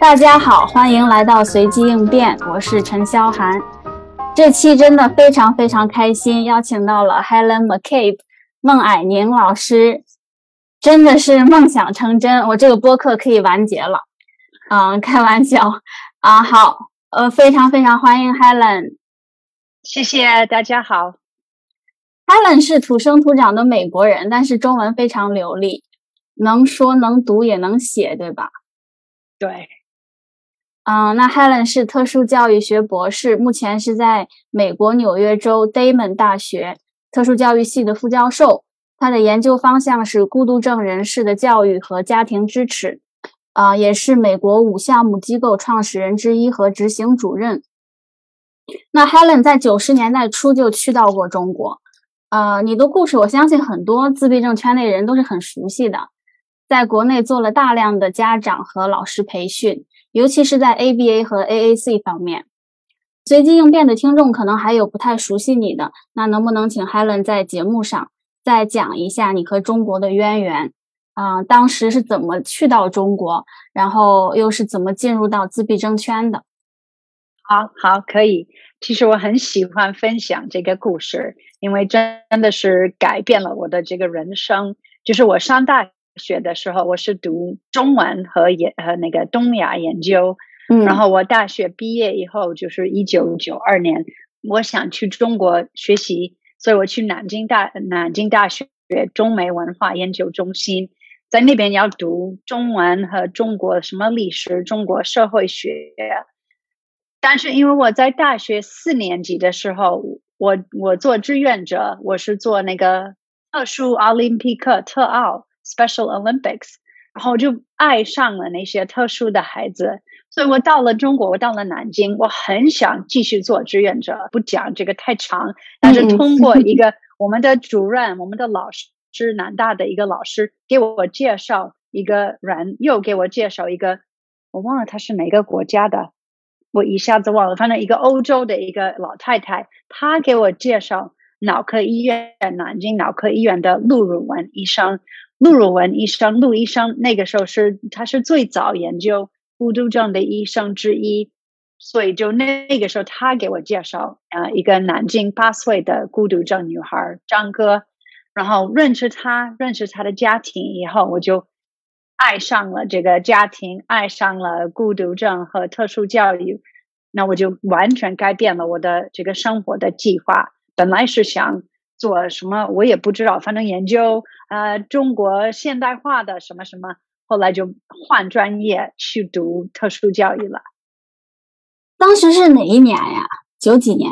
大家好，欢迎来到随机应变，我是陈潇涵。这期真的非常非常开心，邀请到了 Helen McCabe 孟霭宁老师，真的是梦想成真，我这个播客可以完结了。嗯，开玩笑啊，好，呃，非常非常欢迎 Helen，谢谢大家好。Helen 是土生土长的美国人，但是中文非常流利，能说能读也能写，对吧？对。嗯，那 Helen 是特殊教育学博士，目前是在美国纽约州 Damon 大学特殊教育系的副教授。他的研究方向是孤独症人士的教育和家庭支持。啊，也是美国五项目机构创始人之一和执行主任。那 Helen 在九十年代初就去到过中国。呃，你的故事我相信很多自闭症圈内人都是很熟悉的。在国内做了大量的家长和老师培训。尤其是在 ABA 和 AAC 方面，随机应变的听众可能还有不太熟悉你的，那能不能请 Helen 在节目上再讲一下你和中国的渊源？啊，当时是怎么去到中国，然后又是怎么进入到自闭症圈的？好好，可以。其实我很喜欢分享这个故事，因为真的是改变了我的这个人生。就是我上大。学的时候，我是读中文和研和那个东亚研究。嗯，然后我大学毕业以后，就是一九九二年，我想去中国学习，所以我去南京大南京大学中美文化研究中心，在那边要读中文和中国什么历史、中国社会学。但是因为我在大学四年级的时候，我我做志愿者，我是做那个特殊奥林匹克特奥。Special Olympics，然后就爱上了那些特殊的孩子，所以我到了中国，我到了南京，我很想继续做志愿者。不讲这个太长，但是通过一个我们的主任，我们的老师，是南大的一个老师给我介绍一个人，又给我介绍一个，我忘了他是哪个国家的，我一下子忘了，反正一个欧洲的一个老太太，她给我介绍脑科医院，南京脑科医院的陆汝文医生。陆汝文医生，陆医生那个时候是他是最早研究孤独症的医生之一，所以就那个时候他给我介绍啊一个南京八岁的孤独症女孩张哥，然后认识他，认识他的家庭以后，我就爱上了这个家庭，爱上了孤独症和特殊教育，那我就完全改变了我的这个生活的计划，本来是想。做什么我也不知道，反正研究呃中国现代化的什么什么，后来就换专业去读特殊教育了。当时是哪一年呀？九几年？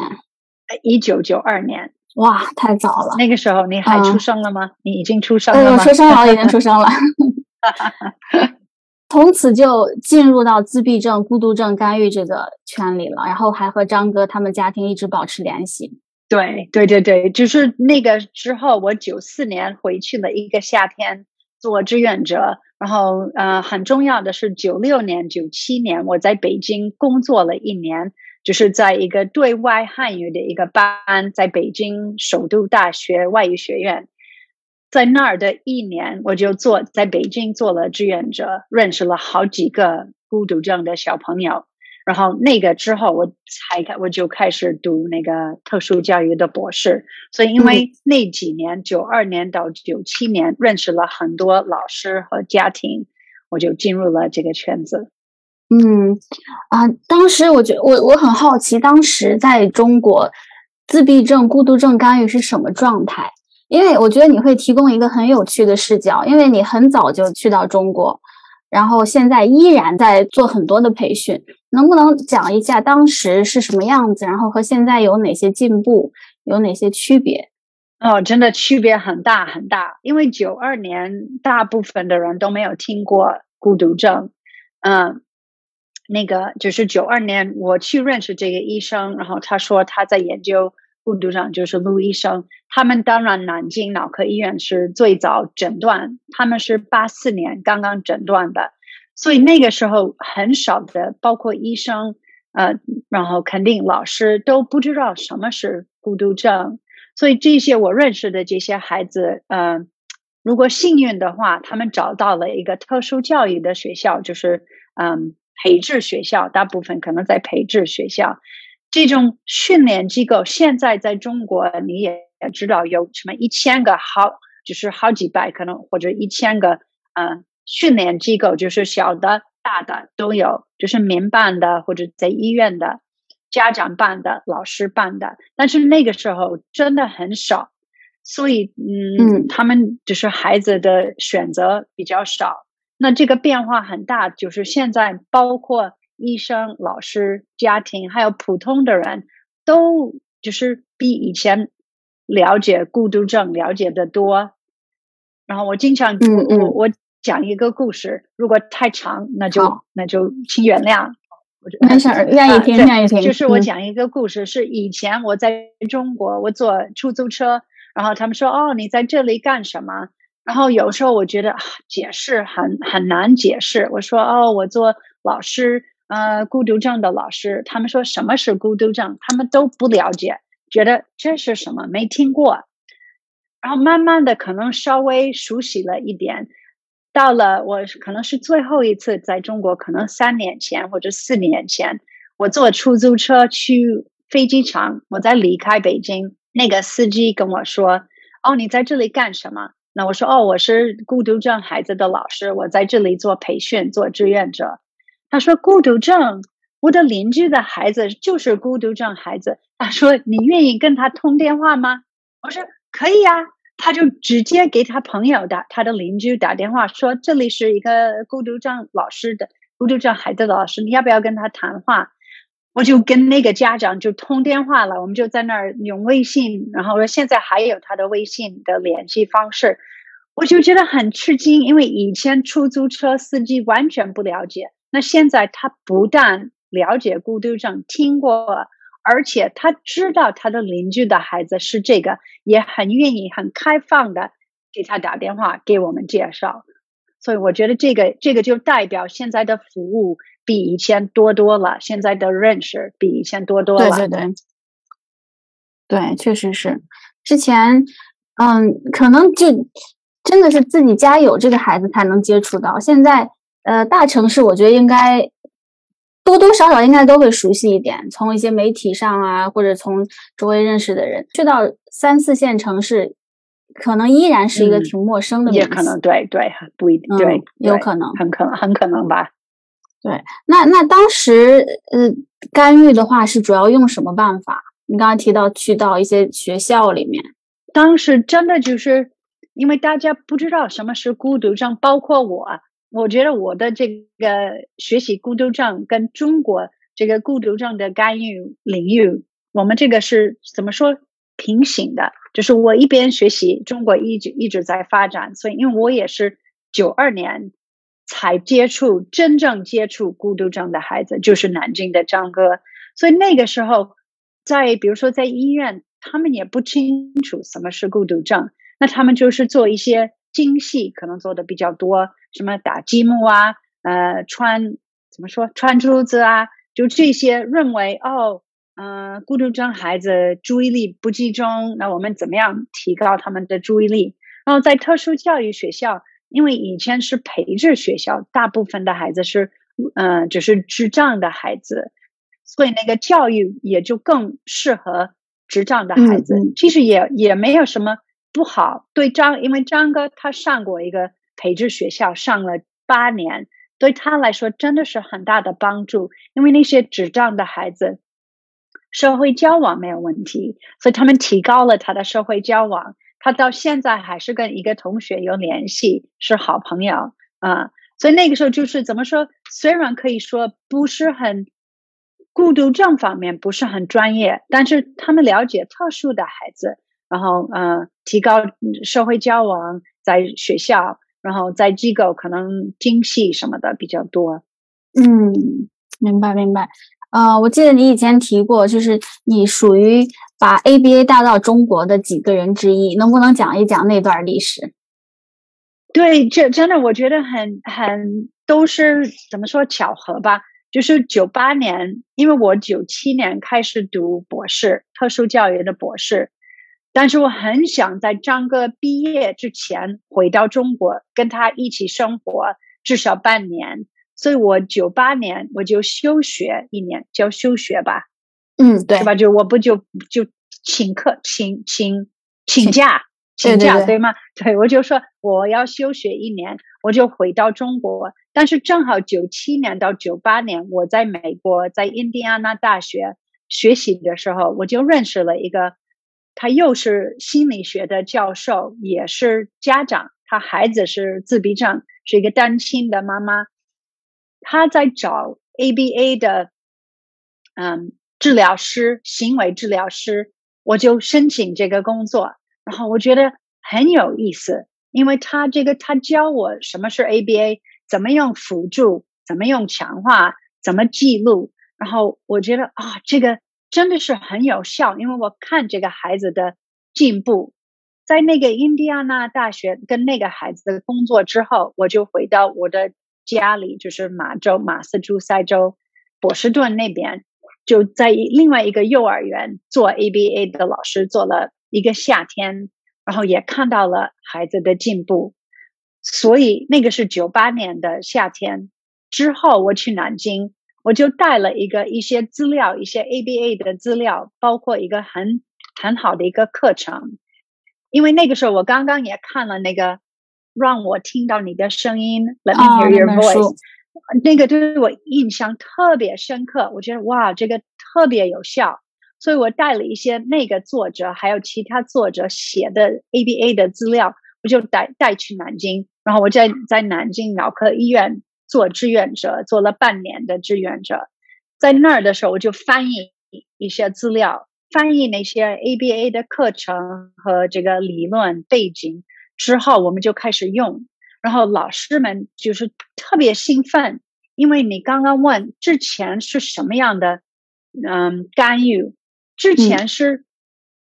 一九九二年。哇，太早了。那个时候你还出生了吗？你已经出生了吗？我出生了，已经出生了。从此就进入到自闭症、孤独症干预这个圈里了，然后还和张哥他们家庭一直保持联系。对对对对，就是那个之后，我九四年回去了一个夏天做志愿者，然后呃，很重要的是九六年、九七年我在北京工作了一年，就是在一个对外汉语的一个班，在北京首都大学外语学院，在那儿的一年，我就做在北京做了志愿者，认识了好几个孤独症的小朋友。然后那个之后，我才开，我就开始读那个特殊教育的博士。所以，因为那几年，九二年到九七年，认识了很多老师和家庭，我就进入了这个圈子。嗯，啊，当时我觉我我很好奇，当时在中国，自闭症、孤独症干预是什么状态？因为我觉得你会提供一个很有趣的视角，因为你很早就去到中国。然后现在依然在做很多的培训，能不能讲一下当时是什么样子？然后和现在有哪些进步，有哪些区别？哦，真的区别很大很大。因为九二年大部分的人都没有听过孤独症，嗯，那个就是九二年我去认识这个医生，然后他说他在研究。孤独症就是陆医生，他们当然南京脑科医院是最早诊断，他们是八四年刚刚诊断的，所以那个时候很少的，包括医生，呃，然后肯定老师都不知道什么是孤独症，所以这些我认识的这些孩子，嗯，如果幸运的话，他们找到了一个特殊教育的学校，就是嗯培智学校，大部分可能在培智学校这种训练机构。现在在中国你也知道有什么一千个好，就是好几百可能或者一千个嗯训练机构，就是小的大的都有，就是民办的或者在医院的。家长办的，老师办的，但是那个时候真的很少，所以嗯，他们就是孩子的选择比较少。那这个变化很大，就是现在包括医生、老师、家庭还有普通的人都就是比以前了解孤独症了解的多。然后我经常我我我讲一个故事，如果太长，那就那就请原谅。没事，愿意听，愿意听。就是我讲一个故事，是以前我在中国，我坐出租车，然后他们说：“哦，你在这里干什么？”然后有时候我觉得解释很很难解释。我说：“哦，我做老师，呃，孤独症的老师。”他们说什么是孤独症？他们都不了解，觉得这是什么，没听过。然后慢慢的，可能稍微熟悉了一点。到了我可能是最后一次在中国，可能三年前或者四年前，我坐出租车去飞机场，我在离开北京，那个司机跟我说：“哦，你在这里干什么？”那我说：“哦，我是孤独症孩子的老师，我在这里做培训，做志愿者。”他说：“孤独症，我的邻居的孩子就是孤独症孩子。”他说：“你愿意跟他通电话吗？”我说：“可以呀。”他就直接给他朋友打他的邻居打电话说：“这里是一个孤独症老师的孤独症孩子的老师，你要不要跟他谈话？”我就跟那个家长就通电话了，我们就在那儿用微信，然后说现在还有他的微信的联系方式，我就觉得很吃惊，因为以前出租车司机完全不了解，那现在他不但了解孤独症，听过。而且他知道他的邻居的孩子是这个，也很愿意、很开放的给他打电话给我们介绍，所以我觉得这个这个就代表现在的服务比以前多多了，现在的认识比以前多多了。对对对，对，确实是。之前，嗯，可能就真的是自己家有这个孩子才能接触到，现在，呃，大城市我觉得应该。多多少少应该都会熟悉一点，从一些媒体上啊，或者从周围认识的人，去到三四线城市，可能依然是一个挺陌生的。也可能对对，不一定对，有可能，很可能很可能吧。对，那那当时呃干预的话是主要用什么办法？你刚刚提到去到一些学校里面，当时真的就是因为大家不知道什么是孤独症，包括我。我觉得我的这个学习孤独症跟中国这个孤独症的干预领域，我们这个是怎么说平行的？就是我一边学习，中国一直一直在发展，所以因为我也是九二年才接触真正接触孤独症的孩子，就是南京的张哥，所以那个时候在比如说在医院，他们也不清楚什么是孤独症，那他们就是做一些精细，可能做的比较多。什么打积木啊，呃，穿怎么说穿珠子啊，就这些认为哦，嗯，孤独症孩子注意力不集中，那我们怎么样提高他们的注意力？然后在特殊教育学校，因为以前是培智学校，大部分的孩子是嗯，就是智障的孩子，所以那个教育也就更适合智障的孩子。其实也也没有什么不好。对张，因为张哥他上过一个。培智学校上了八年，对他来说真的是很大的帮助。因为那些智障的孩子，社会交往没有问题，所以他们提高了他的社会交往。他到现在还是跟一个同学有联系，是好朋友啊。所以那个时候就是怎么说？虽然可以说不是很孤独症方面不是很专业，但是他们了解特殊的孩子，然后嗯，提高社会交往在学校。然后在机构可能精细什么的比较多，嗯，明白明白。呃，我记得你以前提过，就是你属于把 ABA 带到中国的几个人之一，能不能讲一讲那段历史？对，这真的我觉得很很都是怎么说巧合吧？就是九八年，因为我九七年开始读博士，特殊教育的博士。但是我很想在张哥毕业之前回到中国，跟他一起生活至少半年。所以我九八年我就休学一年，叫休学吧，嗯，对，是吧？就我不就就请客，请请请假，请假，对吗？对，我就说我要休学一年，我就回到中国。但是正好九七年到九八年，我在美国在印第安纳大学学习的时候，我就认识了一个。他又是心理学的教授，也是家长。他孩子是自闭症，是一个单亲的妈妈。他在找 ABA 的，嗯，治疗师，行为治疗师。我就申请这个工作，然后我觉得很有意思，因为他这个他教我什么是 ABA，怎么用辅助，怎么用强化，怎么记录。然后我觉得啊，这个。真的是很有效，因为我看这个孩子的进步，在那个印第安纳大学跟那个孩子的工作之后，我就回到我的家里，就是马州马斯诸塞州波士顿那边，就在另外一个幼儿园做 ABA 的老师，做了一个夏天，然后也看到了孩子的进步，所以那个是九八年的夏天之后，我去南京。我就带了一个一些资料，一些 ABA 的资料，包括一个很很好的一个课程。因为那个时候我刚刚也看了那个让我听到你的声音，Let me hear your voice，那个对我印象特别深刻。我觉得哇，这个特别有效，所以我带了一些那个作者还有其他作者写的 ABA 的资料，我就带带去南京，然后我在在南京脑科医院。做志愿者做了半年的志愿者，在那儿的时候我就翻译一些资料，翻译那些 ABA 的课程和这个理论背景之后，我们就开始用。然后老师们就是特别兴奋，因为你刚刚问之前是什么样的，嗯，干预之前是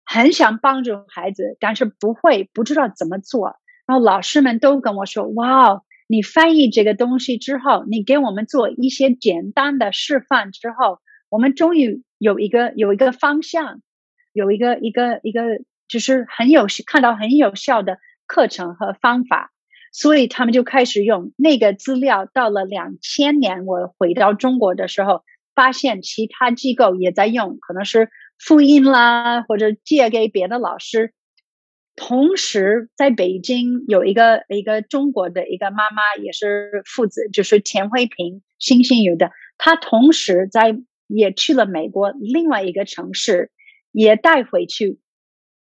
很想帮助孩子，但是不会不知道怎么做。然后老师们都跟我说：“哇。”你翻译这个东西之后，你给我们做一些简单的示范之后，我们终于有一个有一个方向，有一个一个一个就是很有看到很有效的课程和方法，所以他们就开始用那个资料。到了两千年，我回到中国的时候，发现其他机构也在用，可能是复印啦，或者借给别的老师。同时，在北京有一个一个中国的一个妈妈，也是父子，就是田慧平，星星有的。他同时在也去了美国另外一个城市，也带回去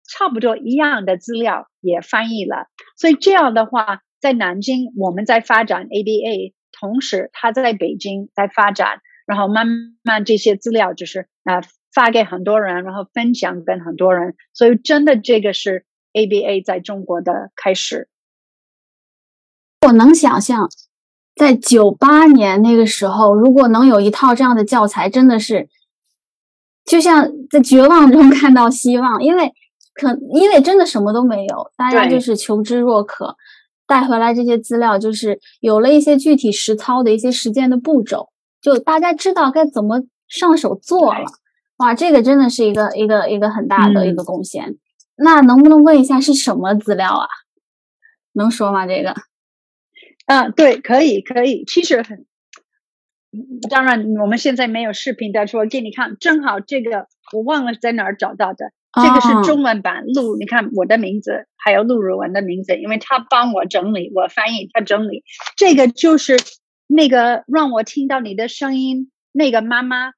差不多一样的资料，也翻译了。所以这样的话，在南京我们在发展 ABA，同时他在北京在发展，然后慢慢这些资料就是啊发给很多人，然后分享跟很多人。所以真的这个是。ABA 在中国的开始，我能想象，在九八年那个时候，如果能有一套这样的教材，真的是就像在绝望中看到希望。因为可因为真的什么都没有，大家就是求知若渴，带回来这些资料，就是有了一些具体实操的一些实践的步骤，就大家知道该怎么上手做了。哇，这个真的是一个一个一个很大的一个贡献。那能不能问一下是什么资料啊？能说吗？这个？嗯，对，可以，可以。其实很，当然我们现在没有视频，但是我给你看，正好这个我忘了在哪儿找到的，这个是中文版陆，你看我的名字还有陆如文的名字，因为他帮我整理，我翻译他整理，这个就是那个让我听到你的声音那个妈妈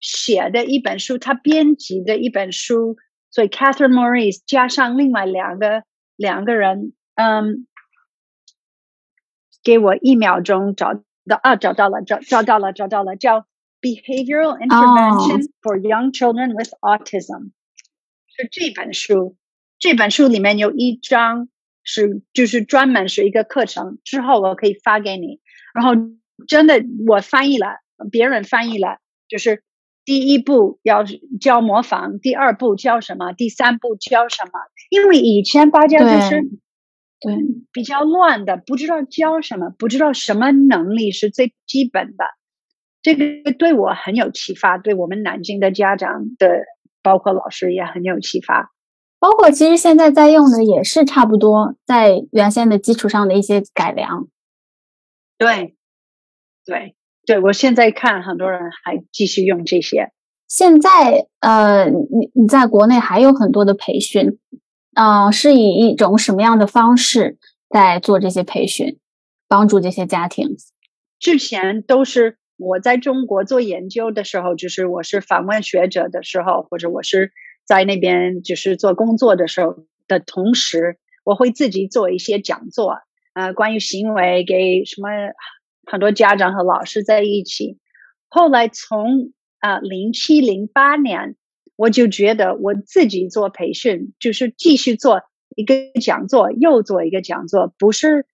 写的一本书，她编辑的一本书。所以，Catherine Maurice 加上另外两个两个人，嗯，给我一秒钟找到啊，找到了，找找到了，找到了，叫 Behavioral Intervention for Young Children with Autism，是这本书。这本书里面有一章是就是专门是一个课程，之后我可以发给你。然后真的我翻译了，别人翻译了，就是。第一步要教模仿，第二步教什么？第三步教什么？因为以前大家就是对比较乱的，不知道教什么，不知道什么能力是最基本的。这个对我很有启发，对我们南京的家长的，包括老师也很有启发。包括其实现在在用的也是差不多，在原先的基础上的一些改良。对，对，对，我现在看很多人还继续用这些。现在，呃，你你在国内还有很多的培训，呃，是以一种什么样的方式在做这些培训，帮助这些家庭？之前都是我在中国做研究的时候，就是我是访问学者的时候，或者我是在那边就是做工作的时候的同时，我会自己做一些讲座。呃，关于行为给什么很多家长和老师在一起。后来从啊零七零八年，我就觉得我自己做培训，就是继续做一个讲座，又做一个讲座，不是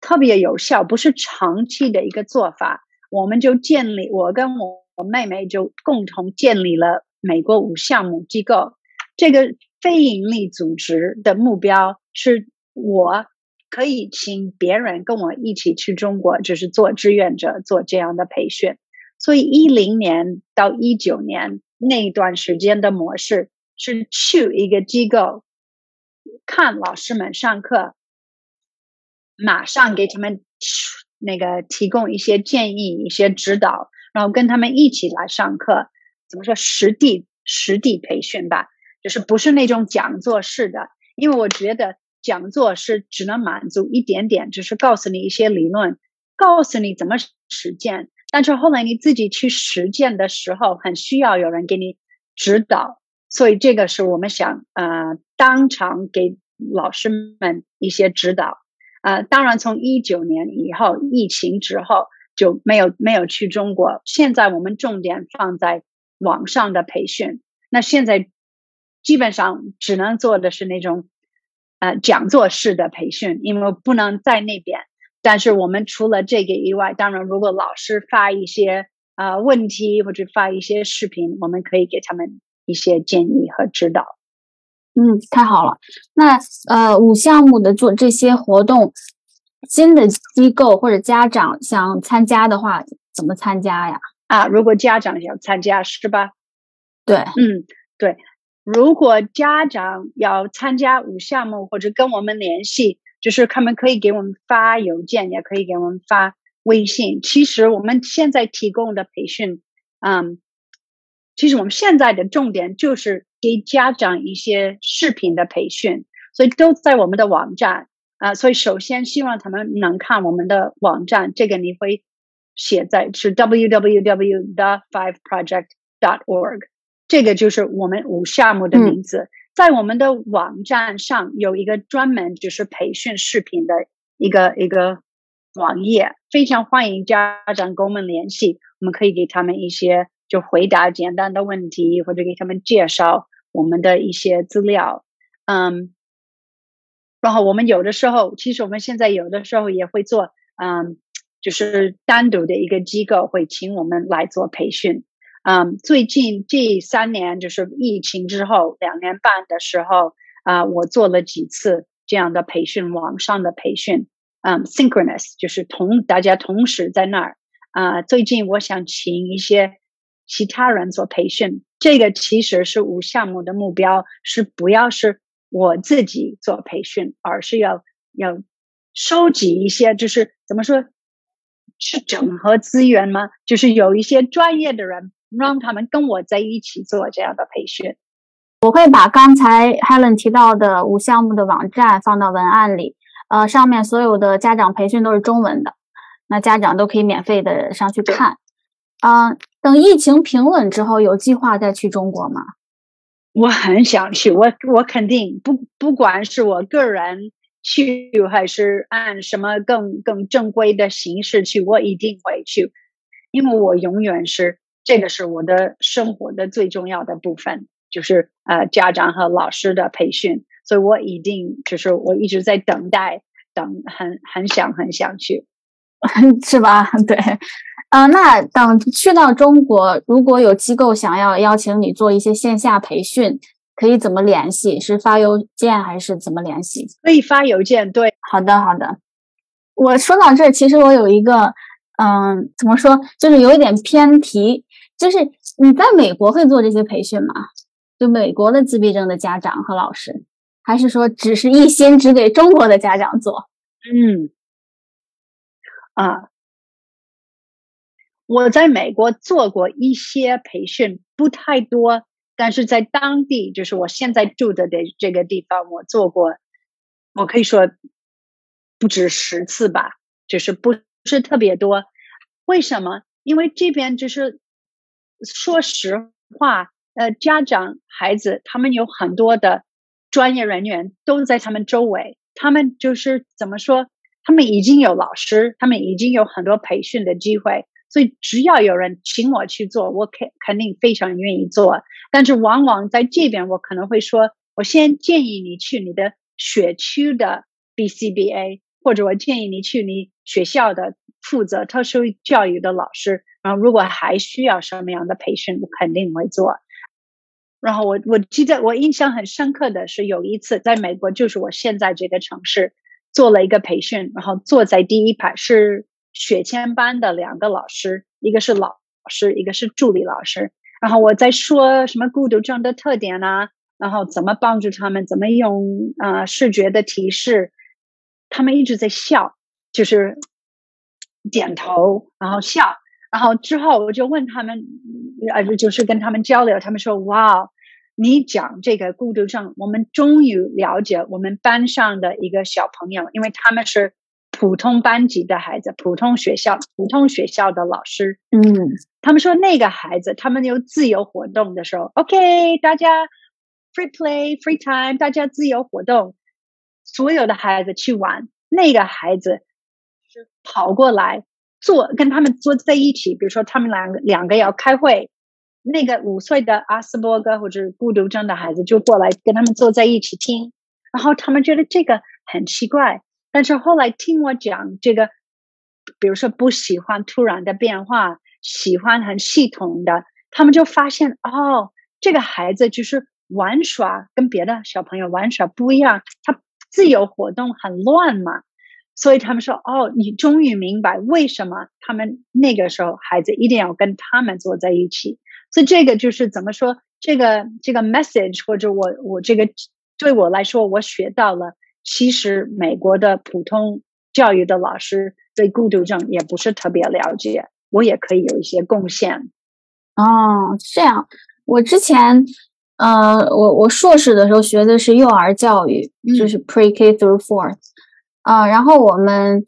特别有效，不是长期的一个做法。我们就建立，我跟我我妹妹就共同建立了美国五项目机构。这个非营利组织的目标是我。可以请别人跟我一起去中国，就是做志愿者做这样的培训。所以一零年到一九年那一段时间的模式是去一个机构看老师们上课，马上给他们那个提供一些建议、一些指导，然后跟他们一起来上课。怎么说实地实地培训吧，就是不是那种讲座式的，因为我觉得。讲座是只能满足一点点，只是告诉你一些理论，告诉你怎么实践。但是后来你自己去实践的时候，很需要有人给你指导。所以这个是我们想呃当场给老师们一些指导。呃，当然从一九年以后，疫情之后就没有没有去中国。现在我们重点放在网上的培训。那现在基本上只能做的是那种。呃，讲座式的培训，因为不能在那边。但是我们除了这个以外，当然，如果老师发一些呃问题或者发一些视频，我们可以给他们一些建议和指导。嗯，太好了。那呃，五项目的做这些活动，新的机构或者家长想参加的话，怎么参加呀？啊，如果家长想参加，是吧？对，嗯，对。如果家长要参加五项目或者跟我们联系，就是他们可以给我们发邮件，也可以给我们发微信。其实我们现在提供的培训，嗯，其实我们现在的重点就是给家长一些视频的培训，所以都在我们的网站啊。所以首先希望他们能看我们的网站，这个你会写在是 www the five project dot org。这个就是我们五项目的名字，在我们的网站上有一个专门就是培训视频的一个一个网页，非常欢迎家长跟我们联系，我们可以给他们一些就回答简单的问题，或者给他们介绍我们的一些资料。嗯，然后我们有的时候，其实我们现在有的时候也会做，嗯，就是单独的一个机构会请我们来做培训。嗯，最近这三年就是疫情之后两年半的时候啊，我做了几次这样的培训，网上的培训，嗯，synchronous 就是同大家同时在那儿啊。最近我想请一些其他人做培训，这个其实是五项目的目标是不要是我自己做培训，而是要要收集一些，就是怎么说，是整合资源吗？就是有一些专业的人。让他们跟我在一起做这样的培训。我会把刚才 Helen 提到的五项目的网站放到文案里，呃，上面所有的家长培训都是中文的，那家长都可以免费的上去看。啊，等疫情平稳之后，有计划再去中国吗？我很想去，我我肯定不，不管是我个人去，还是按什么更更正规的形式去，我一定会去，因为我永远是。这个是我的生活的最重要的部分，就是呃家长和老师的培训，所以我一定就是我一直在等待，等很很想很想去，是吧？对，啊，那等去到中国，如果有机构想要邀请你做一些线下培训，可以怎么联系？是发邮件还是怎么联系？可以发邮件。对，好的好的。我说到这，其实我有一个，嗯，怎么说，就是有一点偏题。就是你在美国会做这些培训吗？就美国的自闭症的家长和老师，还是说只是一心只给中国的家长做？嗯，啊，我在美国做过一些培训，不太多，但是在当地，就是我现在住的的这个地方，我做过，我可以说不止十次吧，就是不是特别多。为什么？因为这边就是说实话，呃，家长、孩子他们有很多的专业人员都在他们周围。他们就是怎么说？他们已经有老师，他们已经有很多培训的机会，所以只要有人请我去做，我肯肯定非常愿意做。但是往往在这边，我可能会说，我先建议你去你的学区的 BCBA，或者我建议你去你学校的负责特殊教育的老师。然后如果还需要什么样的培训，我肯定会做。然后我我记得我印象很深刻的是有一次在美国，就是我现在这个城市做了一个培训，然后坐在第一排是学前班的两个老师，一个是老师，一个是助理老师。然后我在说什么孤独症的特点啊，然后怎么帮助他们，怎么用啊视觉的提示，他们一直在笑，就是点头，然后笑。然后之后我就问他们，呃，就是跟他们交流，他们说：“哇，你讲这个孤独症，我们终于了解我们班上的一个小朋友，因为他们是普通班级的孩子，普通学校，普通学校的老师。嗯，他们说那个孩子，他们有自由活动的时候，OK，大家 free play，free time，大家自由活动，所有的孩子去玩，那个孩子是跑过来。”坐跟他们坐在一起，比如说他们两个两个要开会，那个五岁的阿斯伯格或者孤独症的孩子就过来跟他们坐在一起听，然后他们觉得这个很奇怪，但是后来听我讲这个，比如说不喜欢突然的变化，喜欢很系统的，他们就发现哦，这个孩子就是玩耍跟别的小朋友玩耍不一样，他自由活动很乱嘛。所以他们说：“哦，你终于明白为什么他们那个时候孩子一定要跟他们坐在一起。所以这个就是怎么说？这个这个 message 或者我我这个对我来说，我学到了。其实美国的普通教育的老师对孤独症也不是特别了解，我也可以有一些贡献。哦，这样。我之前，呃，我我硕士的时候学的是幼儿教育，就是 pre K through four。啊，然后我们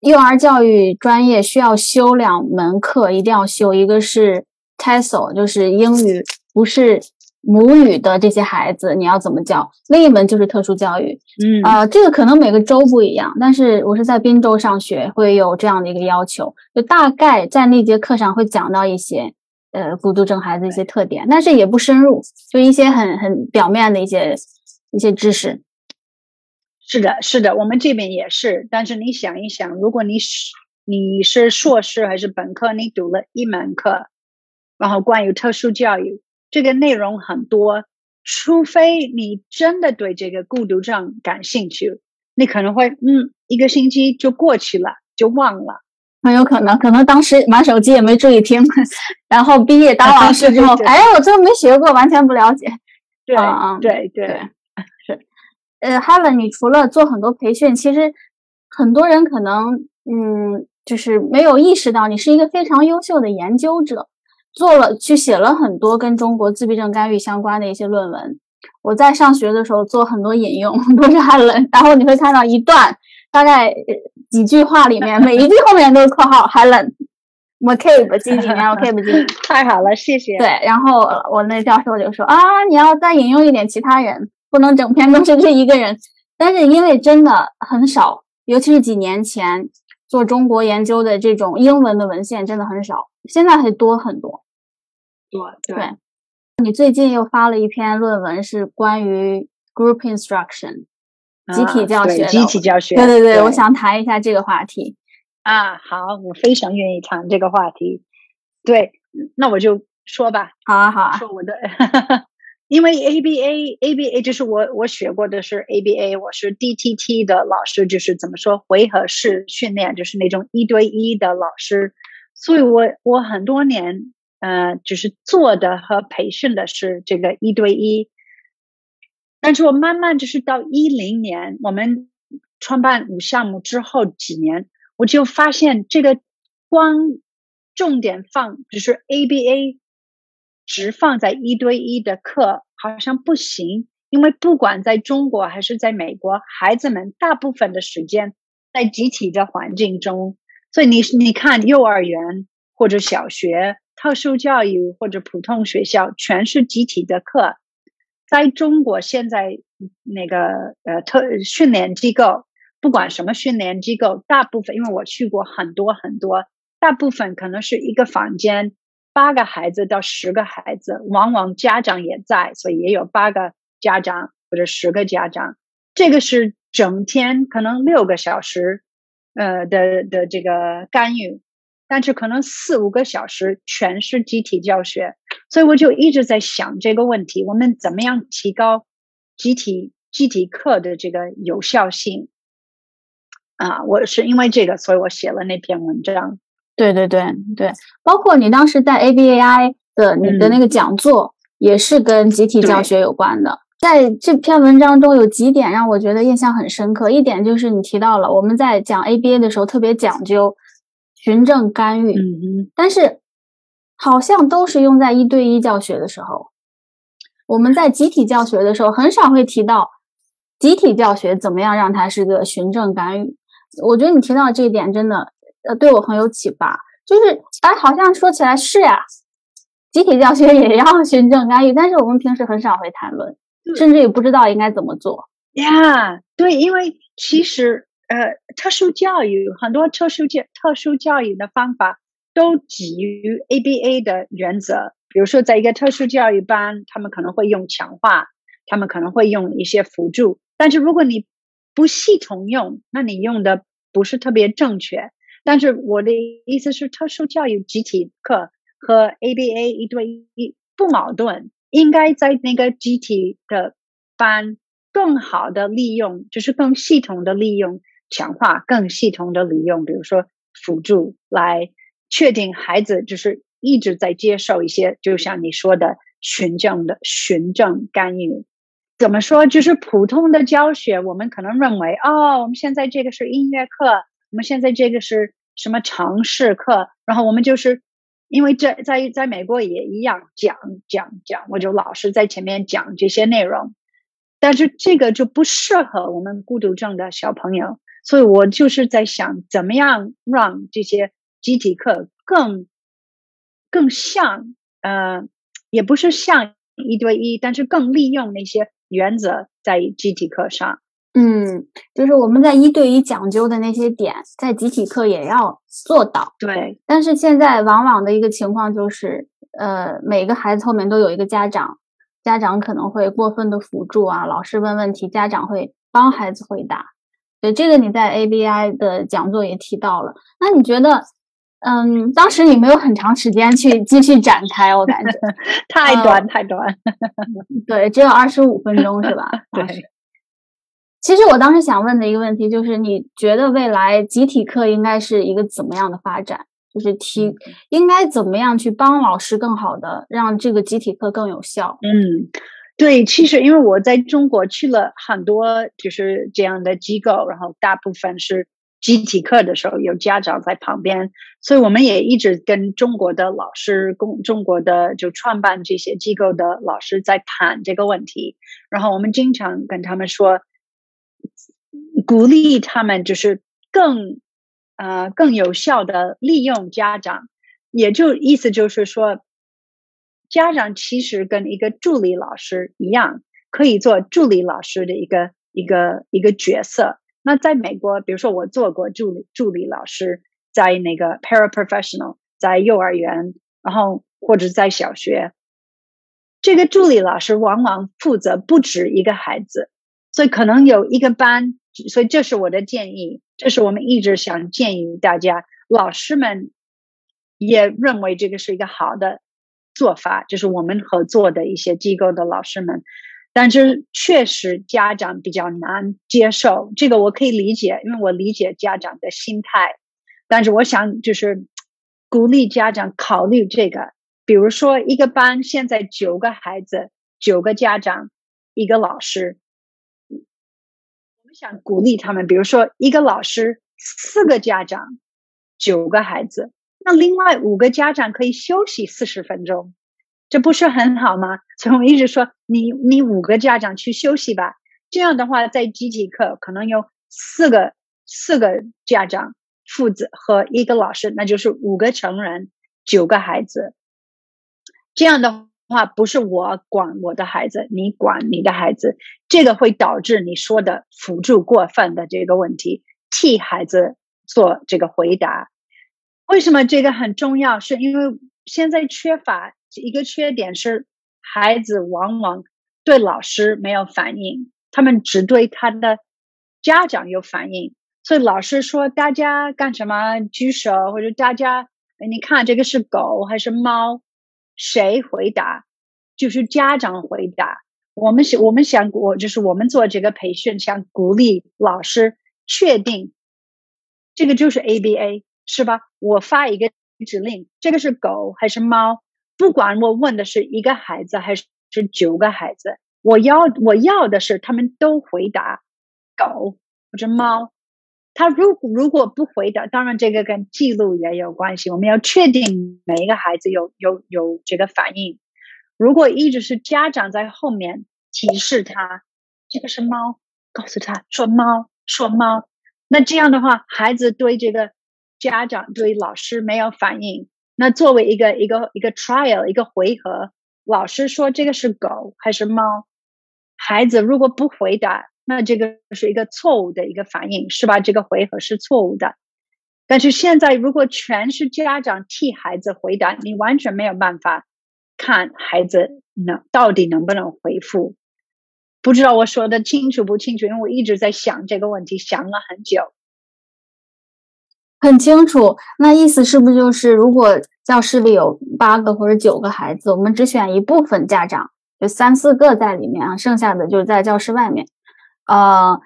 幼儿教育专业需要修两门课，一定要修，一个是 TESOL，就是英语不是母语的这些孩子你要怎么教；另一门就是特殊教育。嗯，啊，这个可能每个州不一样，但是我是在滨州上学，会有这样的一个要求，就大概在那节课上会讲到一些呃孤独症孩子一些特点，但是也不深入，就一些很很表面的一些一些知识。是的，是的，我们这边也是。但是你想一想，如果你是你是硕士还是本科，你读了一门课，然后关于特殊教育，这个内容很多，除非你真的对这个孤独症感兴趣，你可能会嗯，一个星期就过去了，就忘了。很有可能，可能当时玩手机也没注意听，然后毕业当老师之后，哎，我这个没学过，完全不了解。对，对，对。呃，Helen，你除了做很多培训，其实很多人可能嗯，就是没有意识到你是一个非常优秀的研究者，做了去写了很多跟中国自闭症干预相关的一些论文。我在上学的时候做很多引用，都是 Helen，然后你会看到一段大概几句话里面，每一句后面都是括号 Helen，McCabe 几几年，McCabe 几，太好了，谢谢。对，然后我那教授就说啊，你要再引用一点其他人。不能整篇都 是这一个人，但是因为真的很少，尤其是几年前做中国研究的这种英文的文献真的很少，现在还多很多。多对，你最近又发了一篇论文，是关于 group instruction 集体教学。集体教学。对对对，我想谈一下这个话题。啊，好，我非常愿意谈这个话题。对，那我就说吧。好啊，好啊。说我的。因为 ABA ABA 就是我我学过的是 ABA，我是 DTT 的老师，就是怎么说回合式训练，就是那种一对一的老师，所以我我很多年呃就是做的和培训的是这个一对一，但是我慢慢就是到一零年，我们创办五项目之后几年，我就发现这个光重点放就是 ABA，只放在一对一的课好像不行，因为不管在中国还是在美国，孩子们大部分的时间在集体的环境中，所以你你看幼儿园或者小学。特殊教育或者普通学校全是集体的课，在中国现在那个呃特训练机构，不管什么训练机构，大部分因为我去过很多很多，大部分可能是一个房间八个孩子到十个孩子，往往家长也在，所以也有八个家长或者十个家长，这个是整天可能六个小时呃的的这个干预。但是可能四五个小时全是集体教学，所以我就一直在想这个问题：我们怎么样提高集体集体课的这个有效性？啊，我是因为这个，所以我写了那篇文章。对对对对，包括你当时在 ABAI 的你的那个讲座，也是跟集体教学有关的。在这篇文章中有几点让我觉得印象很深刻，一点就是你提到了我们在讲 ABA 的时候特别讲究。循证干预，嗯但是好像都是用在一对一教学的时候。我们在集体教学的时候，很少会提到集体教学怎么样让它是个循证干预。我觉得你提到这一点真的，呃，对我很有启发。就是，哎，好像说起来是呀，集体教学也要循证干预，但是我们平时很少会谈论，甚至也不知道应该怎么做。呀，对，因为其实。呃，特殊教育很多特殊教特殊教育的方法都基于 ABA 的原则。比如说，在一个特殊教育班，他们可能会用强化，他们可能会用一些辅助。但是如果你不系统用，那你用的不是特别正确。但是我的意思是，特殊教育集体课和 ABA 一对一不矛盾，应该在那个集体的班更好的利用，就是更系统的利用。强化更系统的利用，比如说辅助来确定孩子就是一直在接受一些，就像你说的循证的循证干预。怎么说？就是普通的教学，我们可能认为哦，我们现在这个是音乐课，我们现在这个是什么尝试课，然后我们就是因为在在在美国也一样讲讲讲，我就老是在前面讲这些内容，但是这个就不适合我们孤独症的小朋友。所以我就是在想，怎么样让这些集体课更更像，呃，也不是像一对一，但是更利用那些原则在集体课上。嗯，就是我们在一对一讲究的那些点，在集体课也要做到。对。但是现在往往的一个情况就是，呃，每个孩子后面都有一个家长，家长可能会过分的辅助啊，老师问问题，家长会帮孩子回答。对这个，你在 ABI 的讲座也提到了。那你觉得，嗯，当时你没有很长时间去继续展开，我感觉太 短太短。对，只有二十五分钟是吧？对。其实我当时想问的一个问题就是，你觉得未来集体课应该是一个怎么样的发展？就是提应该怎么样去帮老师更好的让这个集体课更有效？嗯。对，其实因为我在中国去了很多就是这样的机构，然后大部分是集体课的时候有家长在旁边，所以我们也一直跟中国的老师、中中国的就创办这些机构的老师在谈这个问题。然后我们经常跟他们说，鼓励他们就是更呃更有效的利用家长，也就意思就是说。家长其实跟一个助理老师一样，可以做助理老师的一个一个一个角色。那在美国，比如说我做过助理助理老师，在那个 paraprofessional，在幼儿园，然后或者在小学，这个助理老师往往负责不止一个孩子，所以可能有一个班。所以这是我的建议，这是我们一直想建议大家，老师们也认为这个是一个好的。做法就是我们合作的一些机构的老师们，但是确实家长比较难接受这个，我可以理解，因为我理解家长的心态。但是我想就是鼓励家长考虑这个，比如说一个班现在九个孩子，九个家长，一个老师。想鼓励他们，比如说一个老师四个家长九个孩子，那另外五个家长可以休息四十分钟，这不是很好吗？所以我一直说，你你五个家长去休息吧。这样的话，在集体课可能有四个四个家长父子和一个老师，那就是五个成人，九个孩子。这样的话，不是我管我的孩子，你管你的孩子，这个会导致你说的辅助过分的这个问题，替孩子做这个回答。为什么这个很重要？是因为现在缺乏一个缺点是，孩子往往对老师没有反应。他们只对他的家长有反应，所以老师说大家干什么举手，或者大家你看这个是狗还是猫，谁回答就是家长回答。我们想我们想我就是我们做这个培训，想鼓励老师确定这个就是 ABA 是吧？我发一个指令，这个是狗还是猫？不管我问的是一个孩子还是九个孩子。我要我要的是他们都回答狗或者猫。他如果如果不回答，当然这个跟记录也有关系。我们要确定每一个孩子有有有这个反应。如果一直是家长在后面提示他这个是猫，告诉他说猫说猫，那这样的话，孩子对这个家长对老师没有反应。那作为一个一个一个 trial 一个回合，老师说这个是狗还是猫？孩子如果不回答，那这个是一个错误的一个反应，是吧？这个回合是错误的。但是现在如果全是家长替孩子回答，你完全没有办法看孩子能到底能不能回复。不知道我说的清楚不清楚？因为我一直在想这个问题，想了很久。很清楚。那意思是不是就是，如果教室里有八个或者九个孩子，我们只选一部分家长？有三四个在里面啊，剩下的就是在教室外面，呃，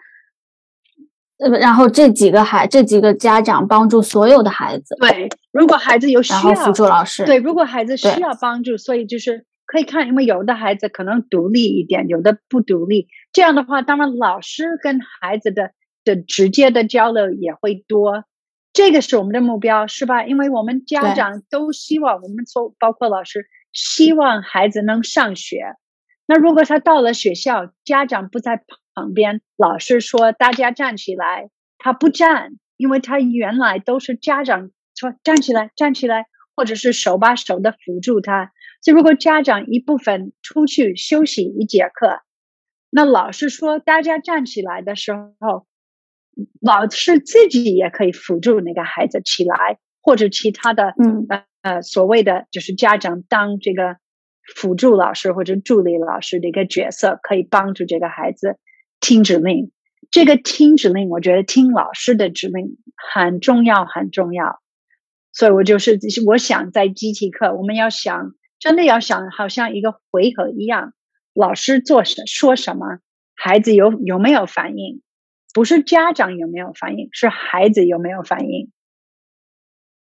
然后这几个孩，这几个家长帮助所有的孩子。对，如果孩子有需要，然后辅助老师。对，如果孩子需要帮助，所以就是可以看，因为有的孩子可能独立一点，有的不独立。这样的话，当然老师跟孩子的的直接的交流也会多。这个是我们的目标，是吧？因为我们家长都希望我们做，包括老师，希望孩子能上学。那如果他到了学校，家长不在旁边，老师说大家站起来，他不站，因为他原来都是家长说站起来，站起来，或者是手把手的辅助他。所以如果家长一部分出去休息一节课，那老师说大家站起来的时候，老师自己也可以辅助那个孩子起来，或者其他的，嗯呃所谓的就是家长当这个。辅助老师或者助理老师的一个角色，可以帮助这个孩子听指令。这个听指令，我觉得听老师的指令很重要，很重要。所以我就是，我想在机器课，我们要想，真的要想，好像一个回合一样，老师做什说什么，孩子有有没有反应？不是家长有没有反应，是孩子有没有反应？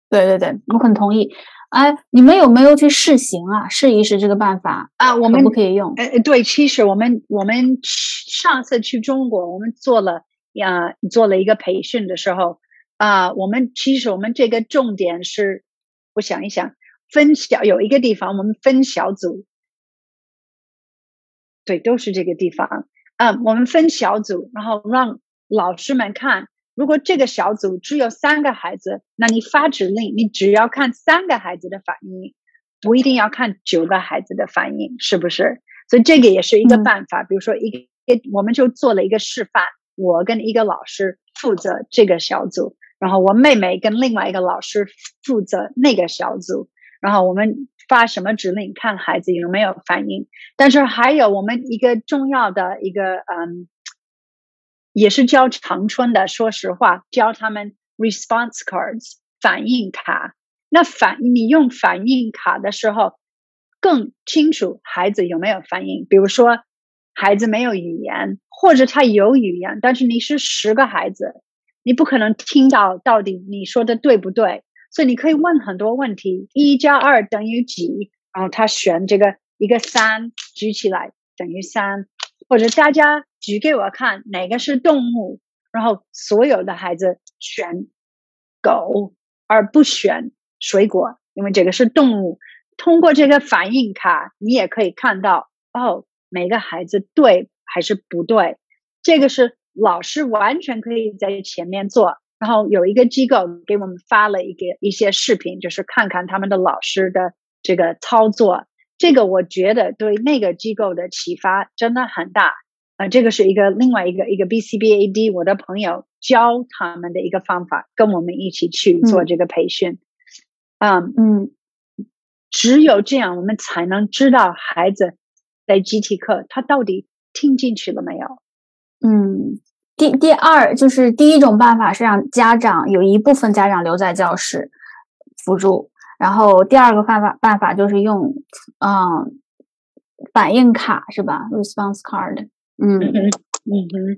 对对对，我很同意。哎，你们有没有去试行啊？试一试这个办法啊？我们不可以用？哎，对，其实我们我们上次去中国，我们做了呀，做了一个培训的时候啊，我们其实我们这个重点是，我想一想，分小有一个地方，我们分小组，对，都是这个地方啊，我们分小组，然后让老师们看。如果这个小组只有三个孩子，那你发指令，你只要看三个孩子的反应，不一定要看九个孩子的反应，是不是？所以这个也是一个办法。比如说，一个我们就做了一个示范，我跟一个老师负责这个小组，然后我妹妹跟另外一个老师负责那个小组，然后我们发什么指令，看孩子有没有反应。但是还有我们一个重要的一个嗯。也是教长春的，说实话，教他们 response cards 反应卡。那反你用反应卡的时候，更清楚孩子有没有反应。比如说，孩子没有语言，或者他有语言，但是你是十个孩子，你不可能听到到底你说的对不对。所以你可以问很多问题：一加二等于几？然后他选这个一个三举起来等于三。或者大家举给我看哪个是动物，然后所有的孩子选狗而不选水果，因为这个是动物。通过这个反应卡，你也可以看到哦，每个孩子对还是不对。这个是老师完全可以在前面做。然后有一个机构给我们发了一个一些视频，就是看看他们的老师的这个操作。这个我觉得对那个机构的启发真的很大。呃，这个是一个另外一个一个 BCBAD 我的朋友教他们的一个方法，跟我们一起去做这个培训。嗯嗯，只有这样，我们才能知道孩子在集体课他到底听进去了没有。嗯。第第二就是第一种办法是让家长有一部分家长留在教室辅助，然后第二个办法办法就是用嗯反应卡是吧？response card。嗯嗯嗯，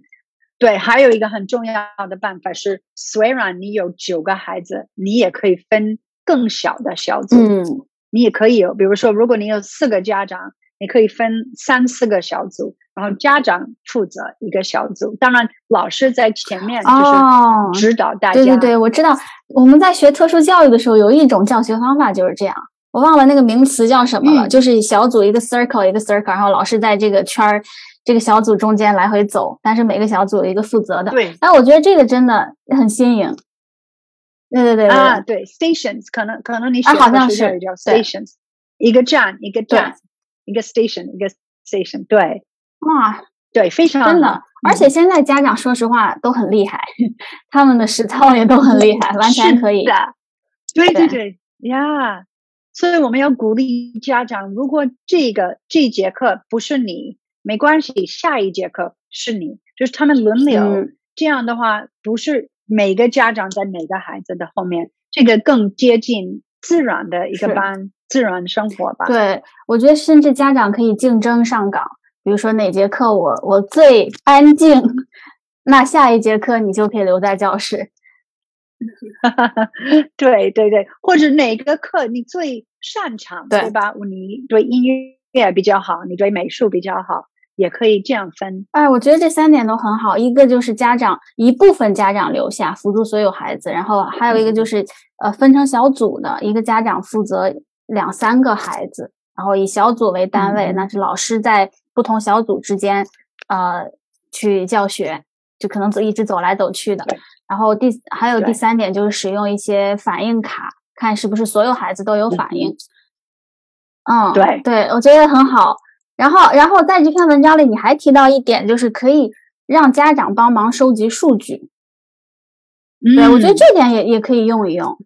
对，还有一个很重要的办法是，虽然你有九个孩子，你也可以分更小的小组。嗯，你也可以有，比如说，如果你有四个家长，你可以分三四个小组。然后家长负责一个小组，当然老师在前面就是指导大家。对对对，我知道我们在学特殊教育的时候，有一种教学方法就是这样，我忘了那个名词叫什么了，就是小组一个 circle 一个 circle，然后老师在这个圈儿这个小组中间来回走，但是每个小组有一个负责的。对，但，我觉得这个真的很新颖。对对对啊，对 stations 可能可能你学好像是叫 stations，一个站一个站一个 station 一个 station，对。哇，对，非常真的，而且现在家长说实话都很厉害，他们的实操也都很厉害，完全可以的。对对对呀，所以我们要鼓励家长，如果这个这节课不是你，没关系，下一节课是你，就是他们轮流。这样的话，不是每个家长在每个孩子的后面，这个更接近自然的一个班，自然生活吧。对，我觉得甚至家长可以竞争上岗。比如说哪节课我我最安静，那下一节课你就可以留在教室。对对对，或者哪个课你最擅长，对吧？你对音乐比较好，你对美术比较好，也可以这样分。哎，我觉得这三点都很好。一个就是家长一部分家长留下辅助所有孩子，然后还有一个就是呃分成小组的，一个家长负责两三个孩子，然后以小组为单位，那是老师在。不同小组之间，呃，去教学，就可能走一直走来走去的。然后第还有第三点就是使用一些反应卡，看是不是所有孩子都有反应。嗯，对对，我觉得很好。然后，然后在这篇文章里，你还提到一点，就是可以让家长帮忙收集数据。对，我觉得这点也也可以用一用。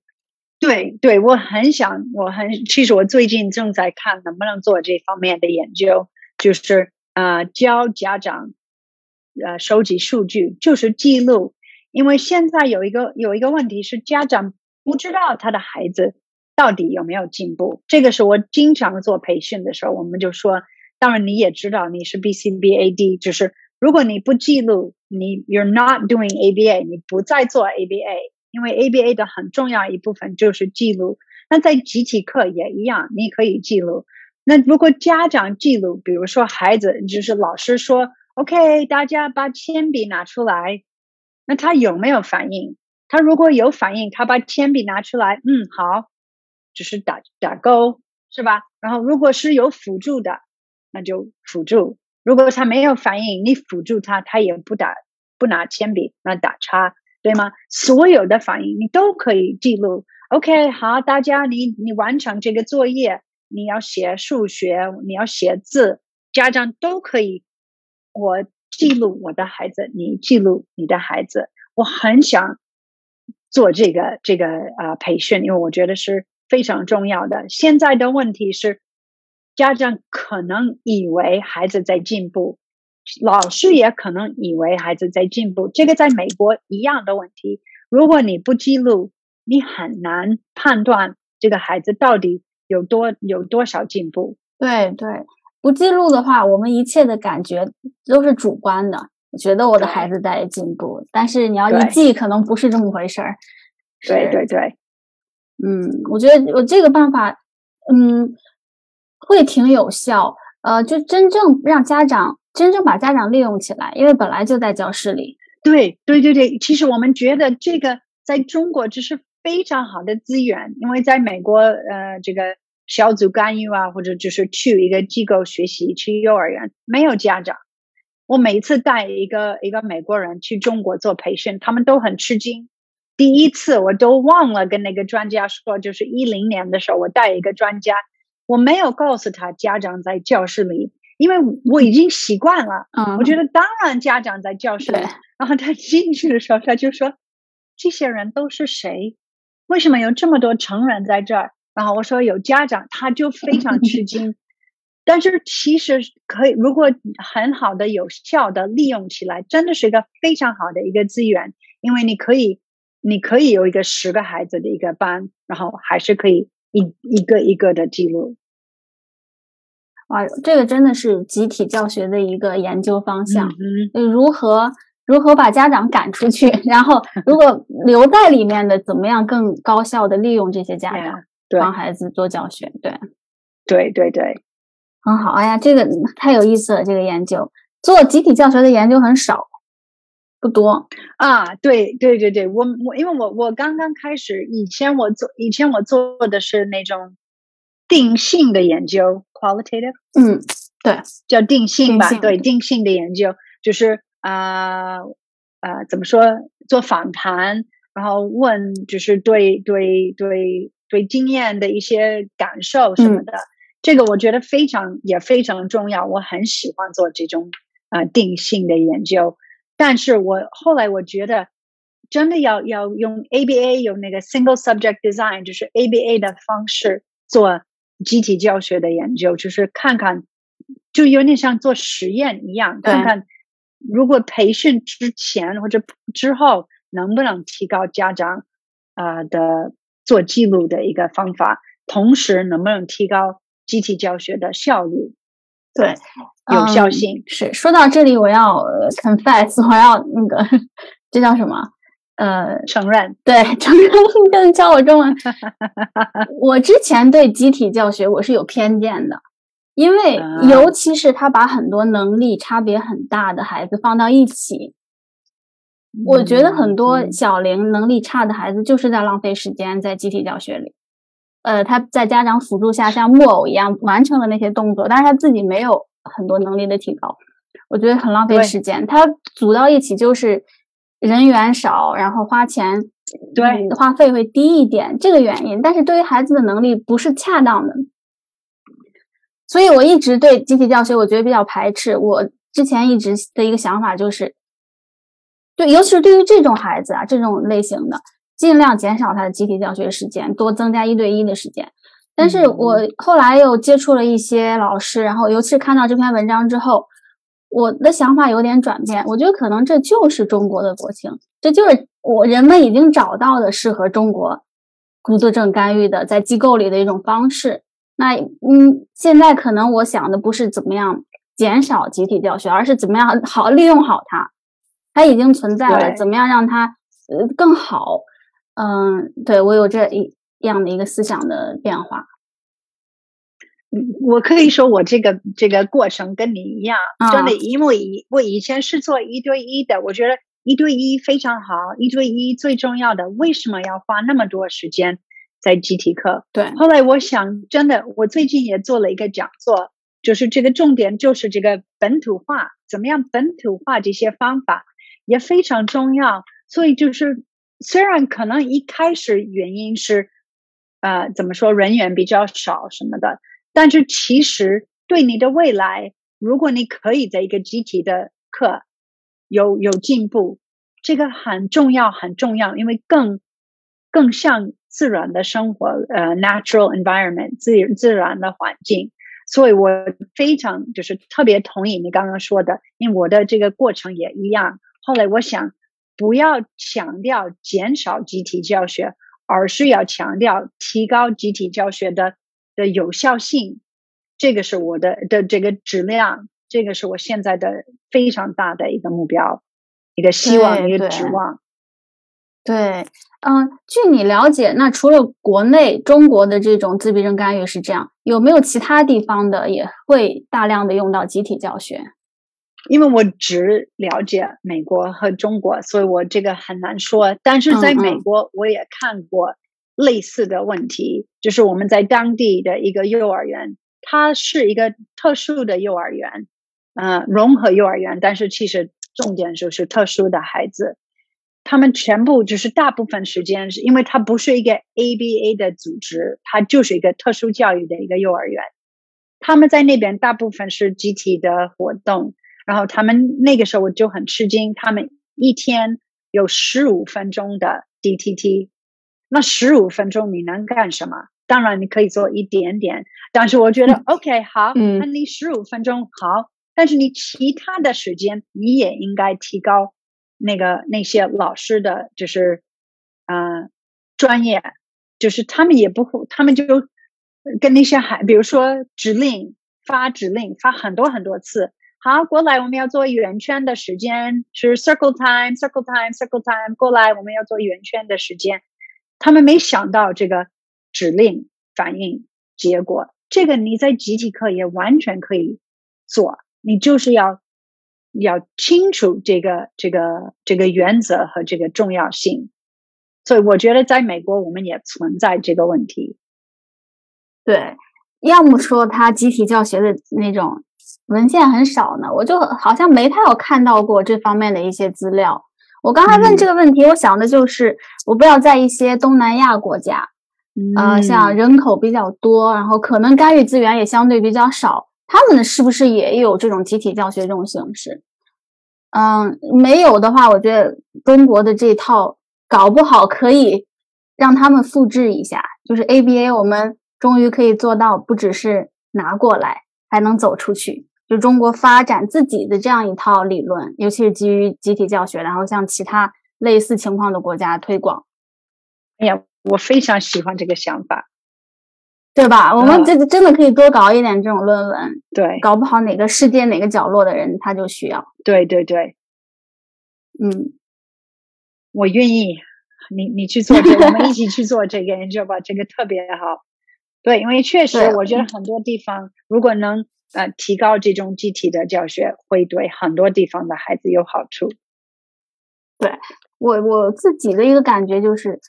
对对，我很想，我很其实我最近正在看能不能做这方面的研究。就是呃教家长呃收集数据，就是记录。因为现在有一个有一个问题是，家长不知道他的孩子到底有没有进步。这个是我经常做培训的时候，我们就说，当然你也知道你是 BCBAD，就是如果你不记录，你 you're not doing ABA，你不再做 ABA，因为 ABA 的很重要一部分就是记录。那在集体课也一样，你可以记录。那如果家长记录，比如说孩子就是老师说，OK，大家把铅笔拿出来，那他有没有反应？他如果有反应，他把铅笔拿出来，嗯，好，就是打打勾，是吧？然后如果是有辅助的，那就辅助；如果他没有反应，你辅助他，他也不打不拿铅笔，那打叉，对吗？所有的反应你都可以记录。OK，好，大家你你完成这个作业。你要写数学，你要写字，家长都可以。我记录我的孩子，你记录你的孩子。我很想做这个这个呃培训，因为我觉得是非常重要的。现在的问题是，家长可能以为孩子在进步，老师也可能以为孩子在进步。这个在美国一样的问题。如果你不记录，你很难判断这个孩子到底。有多有多少进步？对对，不记录的话，我们一切的感觉都是主观的。我觉得我的孩子在进步，但是你要一记，可能不是这么回事儿。对对对，嗯，我觉得我这个办法，嗯，会挺有效。呃，就真正让家长真正把家长利用起来，因为本来就在教室里。对对对对，其实我们觉得这个在中国只是非常好的资源，因为在美国，呃，这个小组干预啊，或者就是去一个机构学习，去幼儿园没有家长。我每次带一个一个美国人去中国做培训，他们都很吃惊。第一次我都忘了跟那个专家说，就是一零年的时候，我带一个专家，我没有告诉他家长在教室里。因为我已经习惯了，嗯，我觉得当然家长在教室里，然后他进去的时候，他就说：“这些人都是谁？为什么有这么多成人在这儿？”然后我说：“有家长。”他就非常吃惊。但是其实可以，如果很好的、有效的利用起来，真的是一个非常好的一个资源。因为你可以，你可以有一个十个孩子的一个班，然后还是可以一一个一个的记录。啊，这个真的是集体教学的一个研究方向。嗯，如何如何把家长赶出去，然后如果留在里面的，怎么样更高效的利用这些家长，帮孩子做教学？对，对对对，很好。哎呀，这个太有意思了。这个研究做集体教学的研究很少，不多啊。对对对对，我我因为我我刚刚开始，以前我做以前我做的是那种。定性的研究，qualitative，嗯，对，叫定性吧，对，定性的研究就是啊啊，怎么说？做访谈，然后问，就是对对对对经验的一些感受什么的。这个我觉得非常也非常重要，我很喜欢做这种啊定性的研究。但是我后来我觉得，真的要要用 ABA 有那个 single subject design，就是 ABA 的方式做。集体教学的研究就是看看，就有点像做实验一样，看看如果培训之前或者之后能不能提高家长啊的做记录的一个方法，同时能不能提高集体教学的效率？对，有效性是。说到这里，我要 confess，我要那个，这叫什么？呃，承认对承认，跟教我中文。我之前对集体教学我是有偏见的，因为尤其是他把很多能力差别很大的孩子放到一起，我觉得很多小龄能力差的孩子就是在浪费时间在集体教学里。呃，他在家长辅助下像木偶一样完成了那些动作，但是他自己没有很多能力的提高，我觉得很浪费时间。他组到一起就是。人员少，然后花钱，对，花费会低一点，这个原因。但是对于孩子的能力不是恰当的，所以我一直对集体教学我觉得比较排斥。我之前一直的一个想法就是，对，尤其是对于这种孩子啊，这种类型的，尽量减少他的集体教学时间，多增加一对一的时间。但是我后来又接触了一些老师，然后尤其是看到这篇文章之后。我的想法有点转变，我觉得可能这就是中国的国情，这就是我人们已经找到的适合中国孤独症干预的在机构里的一种方式。那嗯，现在可能我想的不是怎么样减少集体教学，而是怎么样好利用好它，它已经存在了，怎么样让它呃更好？嗯，对我有这一样的一个思想的变化。我可以说我这个这个过程跟你一样，真的，因为以我以前是做一对一的，我觉得一对一非常好，一对一最重要的，为什么要花那么多时间在集体课？对。后来我想，真的，我最近也做了一个讲座，就是这个重点就是这个本土化，怎么样本土化这些方法也非常重要。所以就是虽然可能一开始原因是，呃，怎么说人员比较少什么的。但是其实对你的未来，如果你可以在一个集体的课有有进步，这个很重要很重要，因为更更像自然的生活，呃，natural environment 自自然的环境。所以我非常就是特别同意你刚刚说的，因为我的这个过程也一样。后来我想不要强调减少集体教学，而是要强调提高集体教学的。的有效性，这个是我的的这个质量，这个是我现在的非常大的一个目标，一个希望，一个指望。对，嗯，据你了解，那除了国内中国的这种自闭症干预是这样，有没有其他地方的也会大量的用到集体教学？因为我只了解美国和中国，所以我这个很难说。但是在美国，我也看过类似的问题，就是我们在当地的一个幼儿园，它是一个特殊的幼儿园，嗯，融合幼儿园，但是其实重点就是特殊的孩子，他们全部就是大部分时间是因为它不是一个 ABA 的组织，它就是一个特殊教育的一个幼儿园，他们在那边大部分是集体的活动。然后他们那个时候我就很吃惊，他们一天有十五分钟的 DTT，那十五分钟你能干什么？当然你可以做一点点，但是我觉得 OK 好，那你十五分钟好，但是你其他的时间你也应该提高那个那些老师的就是嗯专业，就是他们也不会，他们就跟那些孩，比如说指令发指令发很多很多次。好，过来，我们要做圆圈的时间是 circle time，circle time，circle time。过来，我们要做圆圈的时间。他们没想到这个指令反应结果，这个你在集体课也完全可以做。你就是要要清楚这个这个这个原则和这个重要性。所以我觉得在美国我们也存在这个问题。对，要么说他集体教学的那种。文献很少呢，我就好像没太有看到过这方面的一些资料。我刚才问这个问题，我想的就是，我不知道在一些东南亚国家，呃，像人口比较多，然后可能干预资源也相对比较少，他们是不是也有这种集体教学这种形式？嗯，没有的话，我觉得中国的这套搞不好可以让他们复制一下，就是 ABA，我们终于可以做到，不只是拿过来，还能走出去。就中国发展自己的这样一套理论，尤其是基于集体教学，然后向其他类似情况的国家推广。哎呀，我非常喜欢这个想法，对吧？我们这真的可以多搞一点这种论文。对，搞不好哪个世界哪个角落的人他就需要。对对对，嗯，我愿意，你你去做这个，我们一起去做这个研究吧，这个特别好。对，因为确实，我觉得很多地方如果能。呃，提高这种集体的教学会对很多地方的孩子有好处。对我我自己的一个感觉就是，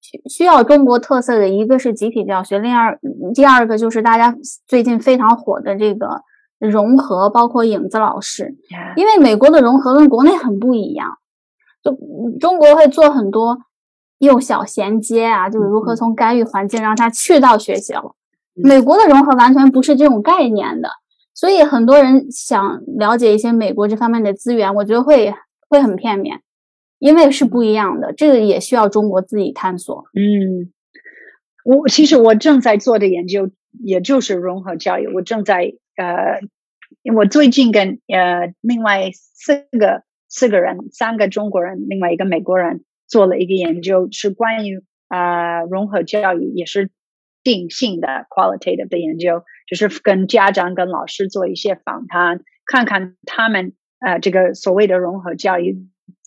需需要中国特色的一个是集体教学，另二第二个就是大家最近非常火的这个融合，包括影子老师。因为美国的融合跟国内很不一样，就中国会做很多幼小衔接啊，就是如何从干预环境让他去到学校。美国的融合完全不是这种概念的，所以很多人想了解一些美国这方面的资源，我觉得会会很片面，因为是不一样的，这个也需要中国自己探索。嗯，我其实我正在做的研究也就是融合教育，我正在呃，我最近跟呃另外四个四个人，三个中国人，另外一个美国人做了一个研究，是关于啊融合教育，也是。定性的 qualitative 的研究，就是跟家长、跟老师做一些访谈，看看他们呃这个所谓的融合教育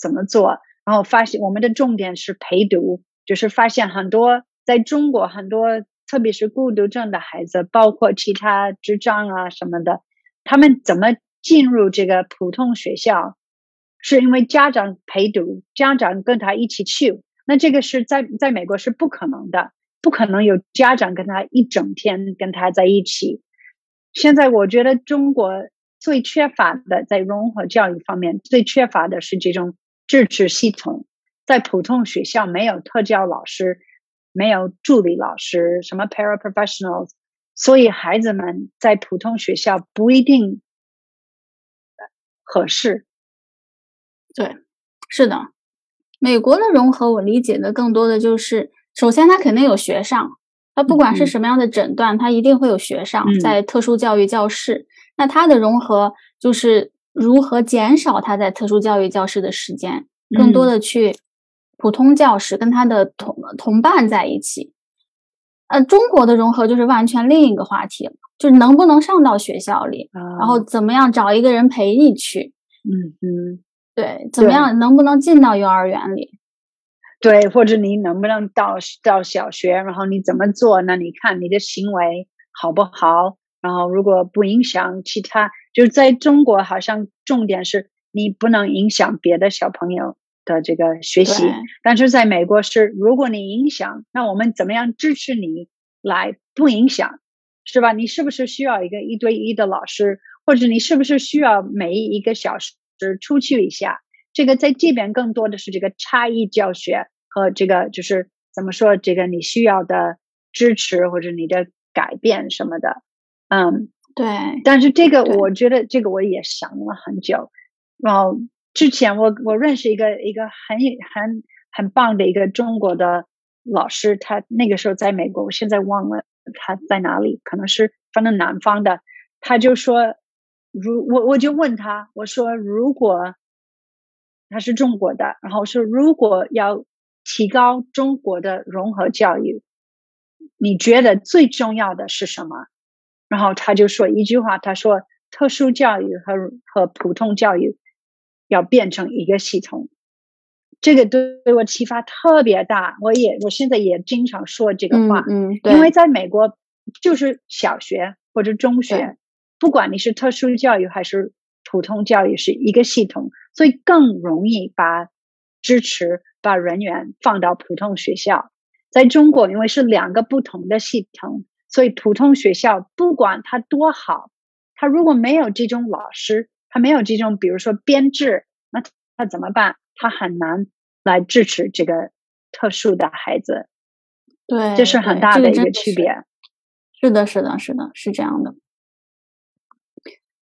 怎么做。然后发现我们的重点是陪读，就是发现很多在中国很多特别是孤独症的孩子，包括其他智障啊什么的，他们怎么进入这个普通学校，是因为家长陪读，家长跟他一起去。那这个是在在美国是不可能的。不可能有家长跟他一整天跟他在一起。现在我觉得中国最缺乏的在融合教育方面最缺乏的是这种支持系统。在普通学校没有特教老师，没有助理老师，什么 paraprofessionals，所以孩子们在普通学校不一定合适。对，是的，美国的融合我理解的更多的就是。首先，他肯定有学上，他不管是什么样的诊断，他一定会有学上，在特殊教育教室。那他的融合就是如何减少他在特殊教育教室的时间，更多的去普通教室跟他的同同伴在一起。呃，中国的融合就是完全另一个话题了，就是能不能上到学校里，然后怎么样找一个人陪你去，嗯嗯，对，怎么样能不能进到幼儿园里？对，或者你能不能到到小学，然后你怎么做？那你看你的行为好不好？然后如果不影响其他，就是在中国好像重点是你不能影响别的小朋友的这个学习。但是在美国是，如果你影响，那我们怎么样支持你来不影响，是吧？你是不是需要一个一对一的老师，或者你是不是需要每一个小时出去一下？这个在这边更多的是这个差异教学和这个就是怎么说，这个你需要的支持或者你的改变什么的，嗯。对，但是这个我觉得这个我也想了很久，然后之前我我认识一个一个很很很棒的一个中国的老师，他那个时候在美国，我现在忘了他在哪里，可能是反正南方的，他就说，如我我就问他，我说如果他是中国的，然后说如果要提高中国的融合教育，你觉得最重要的是什么？然后他就说一句话，他说特殊教育和和普通教育要变成一个系统，这个对对我启发特别大。我也我现在也经常说这个话，嗯，对，因为在美国就是小学或者中学，不管你是特殊教育还是普通教育，是一个系统，所以更容易把支持把人员放到普通学校。在中国，因为是两个不同的系统，所以普通学校不管它多好，它如果没有这种老师，它没有这种比如说编制，那它怎么办？它很难来支持这个特殊的孩子，对，这是很大的一个区别。是的，是的，是的，是这样的。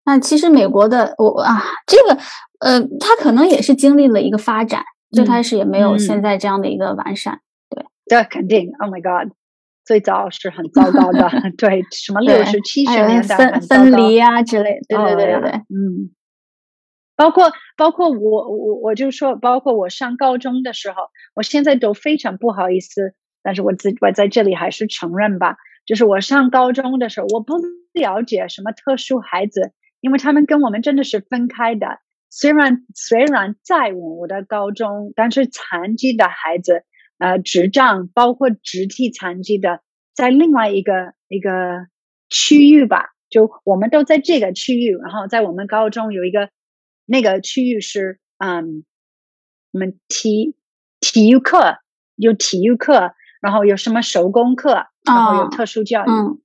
那其实美国的我啊，这个呃，他可能也是经历了一个发展，最嗯开始也没有嗯现在这样的一个完善。对这肯定，Oh my God，最早是很糟糕的，对，什么对六十七十年代分离啊之类，对对对对，嗯，包括包括我我我就说，包括我上高中的时候，我现在都非常不好意思，但是我自我在这里还是承认吧，就是我上高中的时候，我不了解什么特殊孩子，因为他们跟我们真的是分开的。虽然虽然在我的高中，但是残疾的孩子，呃，智障包括肢体残疾的，在另外一个一个区域吧，就我们都在这个区域，然后在我们高中有一个那个区域是，嗯，我们体体育课有体育课，然后有什么手工课，然后有哦特殊教育，嗯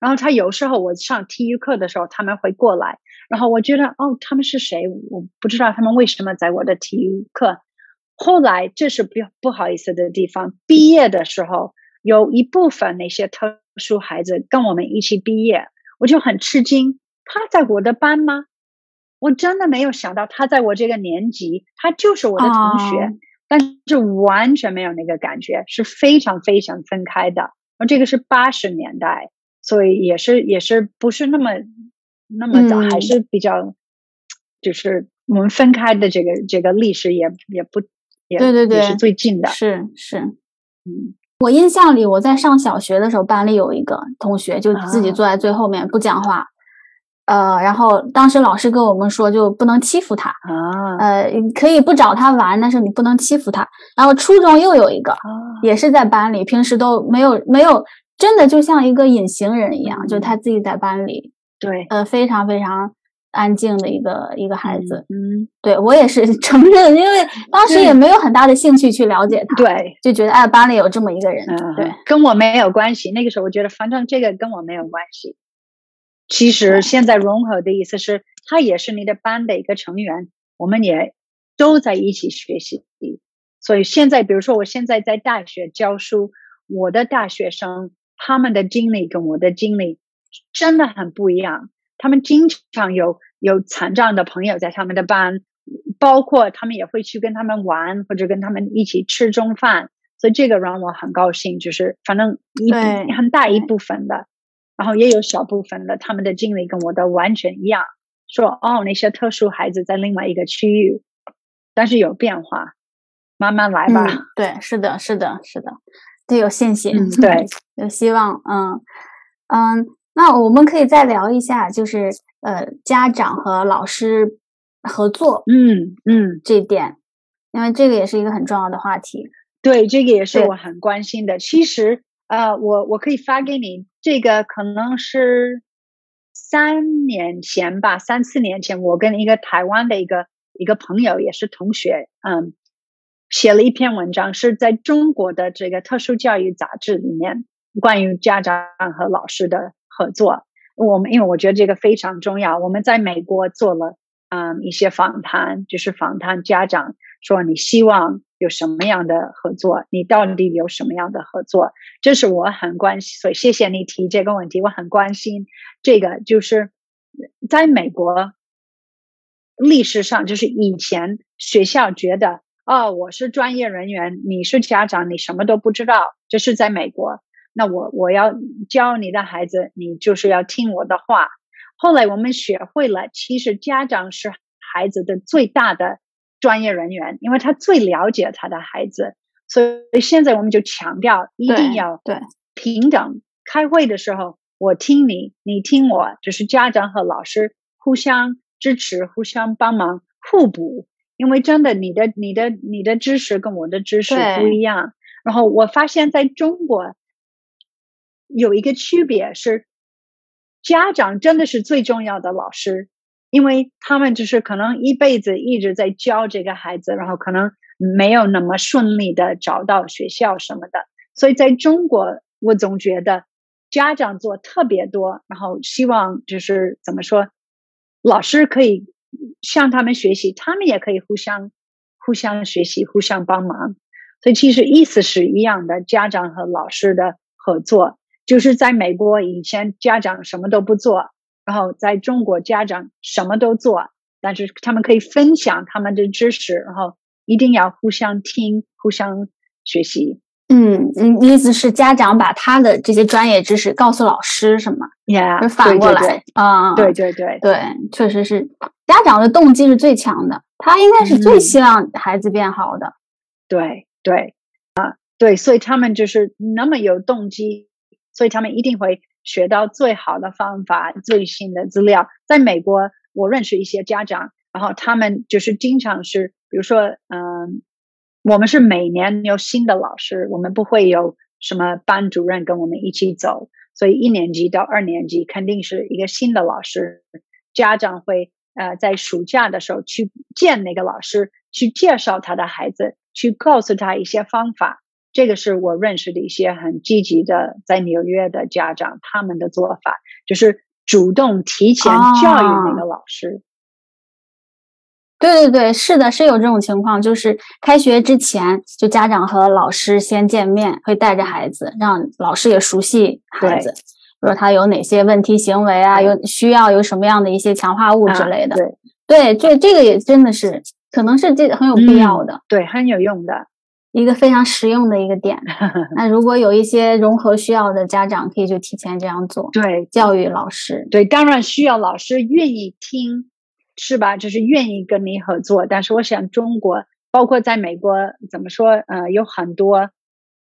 然后他有时候我上体育课的时候，他们会过来，然后我觉得哦，他们是谁？我不知道他们为什么在我的体育课。后来这是不不好意思的地方，毕业的时候有一部分那些特殊孩子跟我们一起毕业，我就很吃惊，他在我的班吗？我真的没有想到他在我这个年级，他就是我的同学，哦但是完全没有那个感觉，是非常非常分开的。而这个是八十年代，所以也是也是不是那么那么早，嗯还是比较就是我们分开的这个这个历史也也不也对对对也是最近的，是是。嗯。我印象里，我在上小学的时候，班里有一个同学就自己啊。坐在最后面不讲话，呃，然后当时老师跟我们说，就不能欺负他，啊。呃，可以不找他玩，但是你不能欺负他。然后初中又有一个，啊。也是在班里，平时都没有没有，真的就像一个隐形人一样，就嗯。他自己在班里，对。呃，非常非常安静的一个一个孩子。嗯对我也是 承认，因为当时也没有很大的兴趣去了解他，对。就觉得哎，班里有这么一个人，嗯，对，，跟我没有关系。那个时候我觉得，反正这个跟我没有关系。其实现在融合的意思是，他也是你的班的一个成员，我们也都在一起学习。所以现在，比如说我现在在大学教书，我的大学生他们的经历跟我的经历真的很不一样。他们经常有有残障的朋友在他们的班，包括他们也会去跟他们玩，或者跟他们一起吃中饭。所以这个让我很高兴，就是反正一对很大一部分的，然后也有小部分的，他们的经历跟我的完全一样。说哦，那些特殊孩子在另外一个区域，但是有变化，慢慢来吧。嗯，对，是的，是的，是的，得有信心，嗯，对，有希望，嗯嗯，那我们可以再聊一下，就是呃，家长和老师合作嗯嗯，这一点，因为这个也是一个很重要的话题。对，这个也是我很关心的。其实，呃，我我可以发给你，这个可能是三年前吧，三四年前，我跟一个台湾的一个一个朋友，也是同学，嗯，写了一篇文章，是在中国的这个特殊教育杂志里面，关于家长和老师的合作。我们因为我觉得这个非常重要，我们在美国做了嗯一些访谈，就是访谈家长，说你希望有什么样的合作，你到底有什么样的合作？这是我很关心，所以谢谢你提这个问题，我很关心这个，就是在美国历史上，就是以前学校觉得哦，我是专业人员，你是家长，你什么都不知道，这是在美国。那我我要教你的孩子，你就是要听我的话。后来我们学会了，其实家长是孩子的最大的专业人员，因为他最了解他的孩子。所以现在我们就强调，一定要对平等。开会的时候，我听你，你听我，就是家长和老师互相支持、互相帮忙、互补。因为真的，你的、你的、你的知识跟我的知识不一样。然后我发现，在中国。有一个区别是，家长真的是最重要的老师，因为他们就是可能一辈子一直在教这个孩子，然后可能没有那么顺利的找到学校什么的。所以在中国，我总觉得家长做特别多，然后希望就是怎么说，老师可以向他们学习，他们也可以互相互相学习，互相帮忙。所以其实意思是一样的，家长和老师的合作。就是在美国以前，家长什么都不做，然后在中国，家长什么都做，但是他们可以分享他们的知识，然后一定要互相听、互相学习。嗯，嗯，意思是家长把他的这些专业知识告诉老师，是吗？Yeah，反过来啊，对对对对，确实是家长的动机是最强的，他应该是最希望孩子变好的。对对啊，对，所以他们就是那么有动机。所以他们一定会学到最好的方法、最新的资料。在美国，我认识一些家长，然后他们就是经常是，比如说，嗯，我们是每年有新的老师，我们不会有什么班主任跟我们一起走，所以一年级到二年级肯定是一个新的老师。家长会呃在暑假的时候去见那个老师，去介绍他的孩子，去告诉他一些方法。这个是我认识的一些很积极的在纽约的家长，他们的做法就是主动提前教育那个老师。对对对，是的，是有这种情况，就是开学之前，就家长和老师先见面，会带着孩子，让老师也熟悉孩子，说他有哪些问题行为啊，有需要有什么样的一些强化物之类的。对对，这这个也真的是，可能是这很有必要的，对，很有用的。一个非常实用的一个点。那如果有一些融合需要的家长，可以就提前这样做。对，教育老师，对，当然需要老师愿意听，是吧？就是愿意跟你合作。但是我想，中国包括在美国，怎么说？呃，有很多，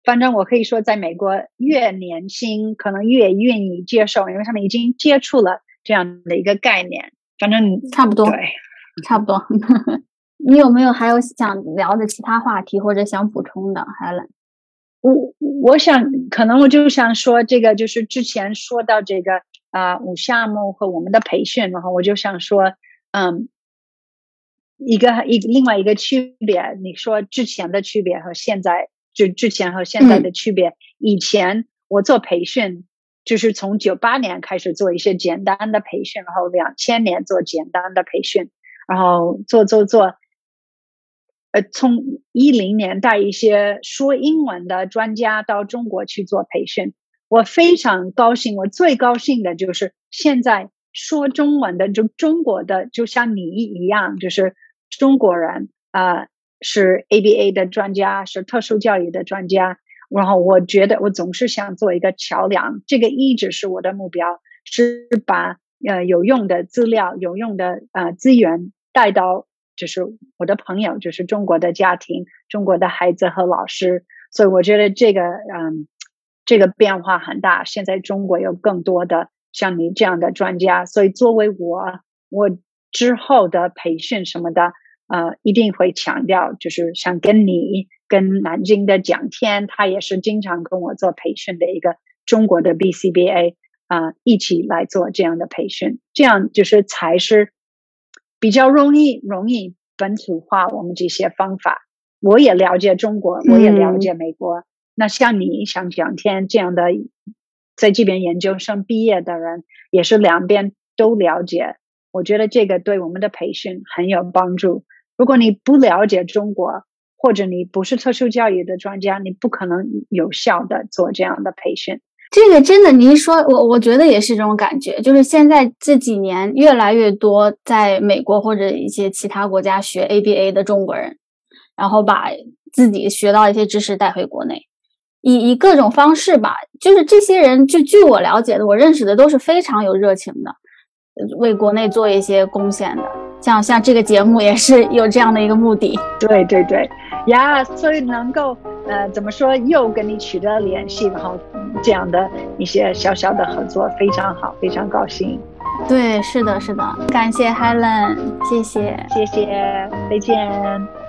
反正我可以说，在美国越年轻，可能越愿意接受，因为他们已经接触了这样的一个概念。反正差不多，对，差不多。你有没有还有想聊的其他话题或者想补充的，Helen？我我想可能我就想说这个，就是之前说到这个啊五项目和我们的培训，然后我就想说，嗯，一个一另外一个区别，你说之前的区别和现在，就之前和现在的区别。以前我做培训，就是从九八年开始做一些简单的培训，然后两千年做简单的培训，然后做做做。呃，从一零年带一些说英文的专家到中国去做培训，我非常高兴。我最高兴的就是现在说中文的，就中国的，就像你一样，就是中国人啊，是 ABA 的专家，是特殊教育的专家。然后我觉得我总是想做一个桥梁，这个一直是我的目标，是把呃有用的资料、有用的呃资源带到。就是我的朋友，就是中国的家庭、中国的孩子和老师，所以我觉得这个，嗯，这个变化很大。现在中国有更多的像你这样的专家，所以作为我，我之后的培训什么的，呃，一定会强调，就是想跟你、跟南京的蒋天，他也是经常跟我做培训的一个中国的 BCBA，啊一起来做这样的培训，这样就是才是比较容易容易本土化我们这些方法。我也了解中国，我也了解美国。那像你像蒋天这样的，在这边研究生毕业的人，也是两边都了解。我觉得这个对我们的培训很有帮助。如果你不了解中国，或者你不是特殊教育的专家，你不可能有效的做这样的培训。这个真的，您说我，我觉得也是这种感觉。就是现在这几年，越来越多在美国或者一些其他国家学 ABA 的中国人，然后把自己学到一些知识带回国内，以以各种方式吧。就是这些人，就据我了解的，我认识的都是非常有热情的，为国内做一些贡献的。像像这个节目也是有这样的一个目的。对对对。呀，所以能够呃，怎么说，又跟你取得联系，然后这样的一些小小的合作，非常好，非常高兴。对，是的，是的，感谢 Helen，谢谢，谢谢，再见。